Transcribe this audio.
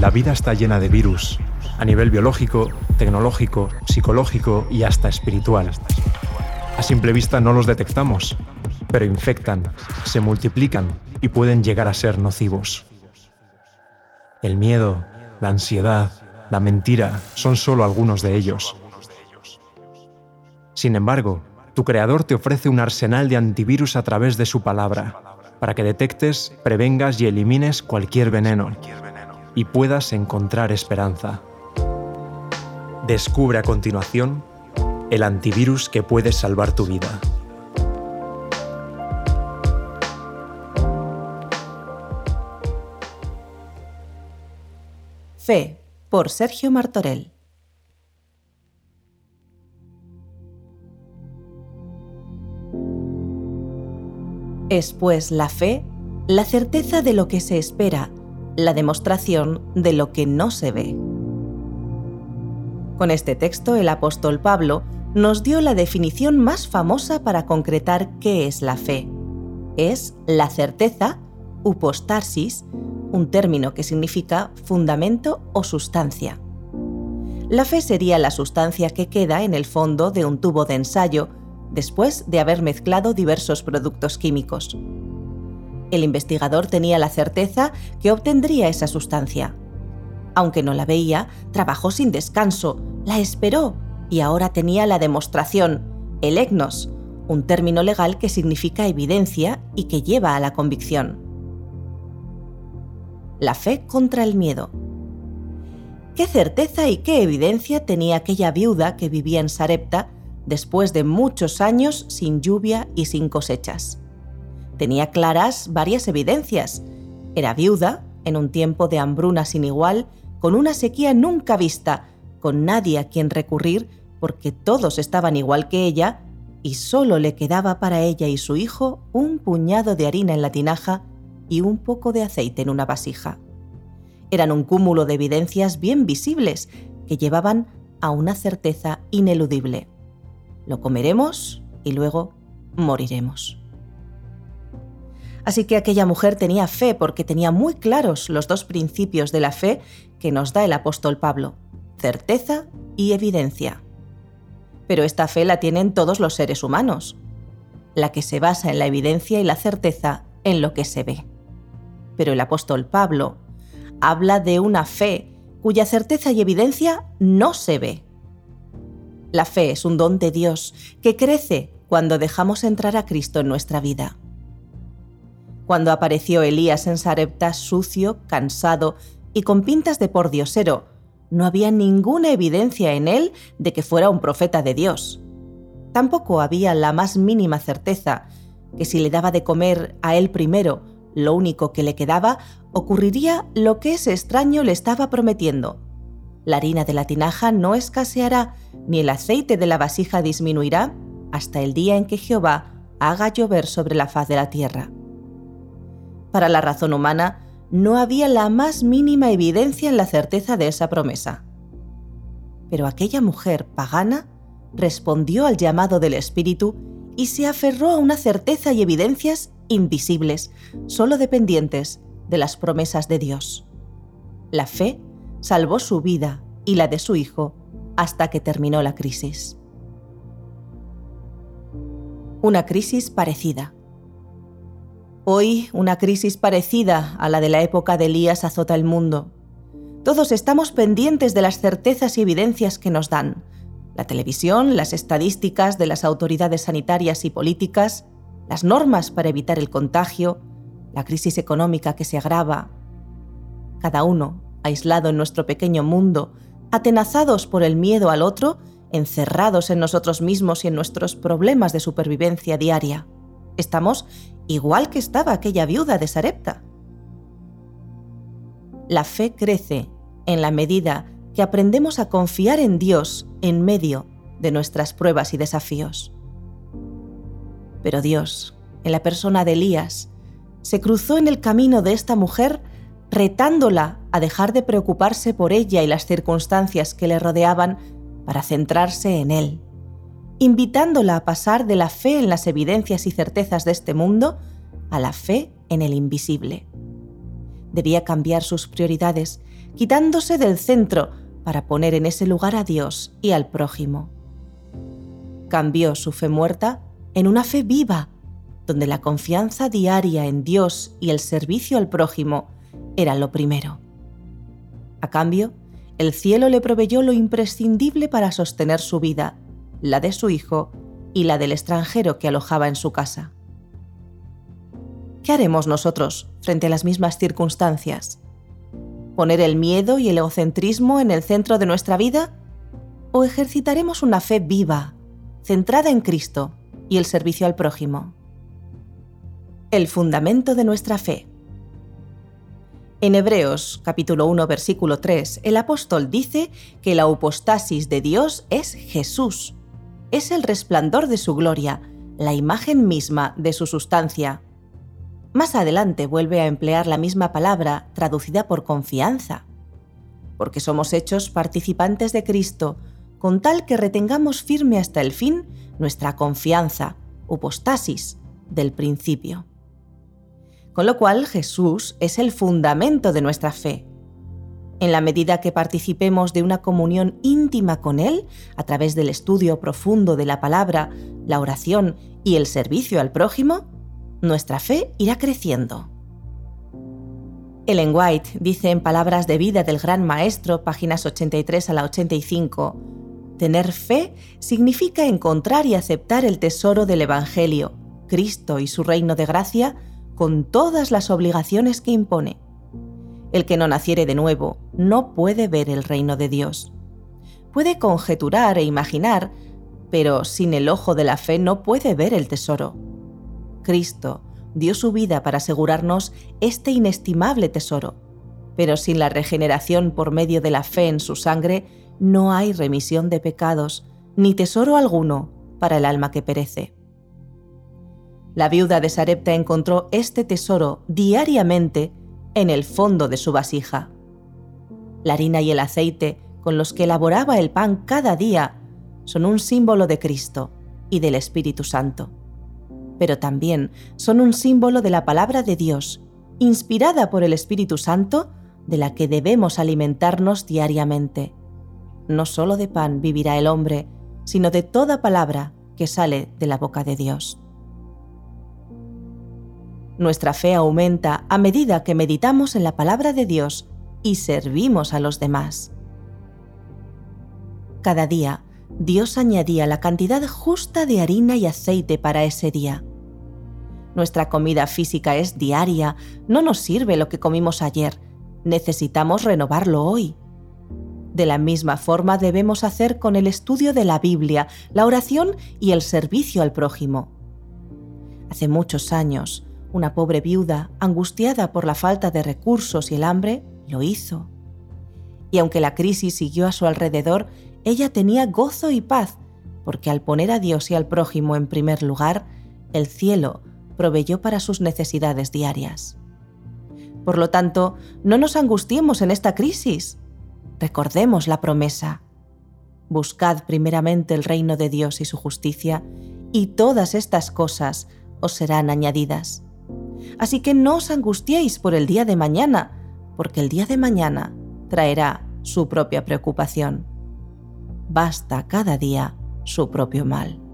La vida está llena de virus, a nivel biológico, tecnológico, psicológico y hasta espiritual. A simple vista no los detectamos, pero infectan, se multiplican y pueden llegar a ser nocivos. El miedo, la ansiedad, la mentira son solo algunos de ellos. Sin embargo, tu creador te ofrece un arsenal de antivirus a través de su palabra, para que detectes, prevengas y elimines cualquier veneno y puedas encontrar esperanza. Descubre a continuación el antivirus que puede salvar tu vida. Fe, por Sergio Martorell. Es pues la fe la certeza de lo que se espera, la demostración de lo que no se ve. Con este texto el apóstol Pablo nos dio la definición más famosa para concretar qué es la fe. Es la certeza, upostarsis, un término que significa fundamento o sustancia. La fe sería la sustancia que queda en el fondo de un tubo de ensayo después de haber mezclado diversos productos químicos. El investigador tenía la certeza que obtendría esa sustancia. Aunque no la veía, trabajó sin descanso, la esperó y ahora tenía la demostración, el egnos, un término legal que significa evidencia y que lleva a la convicción. La fe contra el miedo. ¿Qué certeza y qué evidencia tenía aquella viuda que vivía en Sarepta después de muchos años sin lluvia y sin cosechas. Tenía claras varias evidencias. Era viuda, en un tiempo de hambruna sin igual, con una sequía nunca vista, con nadie a quien recurrir porque todos estaban igual que ella, y solo le quedaba para ella y su hijo un puñado de harina en la tinaja y un poco de aceite en una vasija. Eran un cúmulo de evidencias bien visibles que llevaban a una certeza ineludible lo comeremos y luego moriremos. Así que aquella mujer tenía fe porque tenía muy claros los dos principios de la fe que nos da el apóstol Pablo, certeza y evidencia. Pero esta fe la tienen todos los seres humanos, la que se basa en la evidencia y la certeza en lo que se ve. Pero el apóstol Pablo habla de una fe cuya certeza y evidencia no se ve. La fe es un don de Dios que crece cuando dejamos entrar a Cristo en nuestra vida. Cuando apareció Elías en Sarepta sucio, cansado y con pintas de pordiosero, no había ninguna evidencia en él de que fuera un profeta de Dios. Tampoco había la más mínima certeza que si le daba de comer a él primero lo único que le quedaba, ocurriría lo que ese extraño le estaba prometiendo, la harina de la tinaja no escaseará, ni el aceite de la vasija disminuirá, hasta el día en que Jehová haga llover sobre la faz de la tierra. Para la razón humana, no había la más mínima evidencia en la certeza de esa promesa. Pero aquella mujer pagana respondió al llamado del Espíritu y se aferró a una certeza y evidencias invisibles, solo dependientes de las promesas de Dios. La fe salvó su vida y la de su hijo hasta que terminó la crisis. Una crisis parecida. Hoy una crisis parecida a la de la época de Elías azota el mundo. Todos estamos pendientes de las certezas y evidencias que nos dan. La televisión, las estadísticas de las autoridades sanitarias y políticas, las normas para evitar el contagio, la crisis económica que se agrava. Cada uno aislado en nuestro pequeño mundo, atenazados por el miedo al otro, encerrados en nosotros mismos y en nuestros problemas de supervivencia diaria. Estamos igual que estaba aquella viuda de Sarepta. La fe crece en la medida que aprendemos a confiar en Dios en medio de nuestras pruebas y desafíos. Pero Dios, en la persona de Elías, se cruzó en el camino de esta mujer retándola a dejar de preocuparse por ella y las circunstancias que le rodeaban para centrarse en él, invitándola a pasar de la fe en las evidencias y certezas de este mundo a la fe en el invisible. Debía cambiar sus prioridades, quitándose del centro para poner en ese lugar a Dios y al prójimo. Cambió su fe muerta en una fe viva, donde la confianza diaria en Dios y el servicio al prójimo era lo primero. A cambio, el cielo le proveyó lo imprescindible para sostener su vida, la de su hijo y la del extranjero que alojaba en su casa. ¿Qué haremos nosotros frente a las mismas circunstancias? ¿Poner el miedo y el egocentrismo en el centro de nuestra vida? ¿O ejercitaremos una fe viva, centrada en Cristo y el servicio al prójimo? El fundamento de nuestra fe. En Hebreos capítulo 1 versículo 3, el apóstol dice que la apostasis de Dios es Jesús. Es el resplandor de su gloria, la imagen misma de su sustancia. Más adelante vuelve a emplear la misma palabra traducida por confianza, porque somos hechos participantes de Cristo, con tal que retengamos firme hasta el fin nuestra confianza, upostasis, del principio. Con lo cual Jesús es el fundamento de nuestra fe. En la medida que participemos de una comunión íntima con Él, a través del estudio profundo de la palabra, la oración y el servicio al prójimo, nuestra fe irá creciendo. Ellen White dice en Palabras de Vida del Gran Maestro, páginas 83 a la 85, Tener fe significa encontrar y aceptar el tesoro del Evangelio, Cristo y su reino de gracia, con todas las obligaciones que impone. El que no naciere de nuevo no puede ver el reino de Dios. Puede conjeturar e imaginar, pero sin el ojo de la fe no puede ver el tesoro. Cristo dio su vida para asegurarnos este inestimable tesoro, pero sin la regeneración por medio de la fe en su sangre no hay remisión de pecados ni tesoro alguno para el alma que perece. La viuda de Sarepta encontró este tesoro diariamente en el fondo de su vasija. La harina y el aceite con los que elaboraba el pan cada día son un símbolo de Cristo y del Espíritu Santo pero también son un símbolo de la palabra de Dios, inspirada por el Espíritu Santo, de la que debemos alimentarnos diariamente. No solo de pan vivirá el hombre, sino de toda palabra que sale de la boca de Dios. Nuestra fe aumenta a medida que meditamos en la palabra de Dios y servimos a los demás. Cada día, Dios añadía la cantidad justa de harina y aceite para ese día. Nuestra comida física es diaria, no nos sirve lo que comimos ayer, necesitamos renovarlo hoy. De la misma forma debemos hacer con el estudio de la Biblia, la oración y el servicio al prójimo. Hace muchos años, una pobre viuda, angustiada por la falta de recursos y el hambre, lo hizo. Y aunque la crisis siguió a su alrededor, ella tenía gozo y paz, porque al poner a Dios y al prójimo en primer lugar, el cielo proveyó para sus necesidades diarias. Por lo tanto, no nos angustiemos en esta crisis. Recordemos la promesa. Buscad primeramente el reino de Dios y su justicia, y todas estas cosas os serán añadidas. Así que no os angustiéis por el día de mañana, porque el día de mañana traerá su propia preocupación. Basta cada día su propio mal.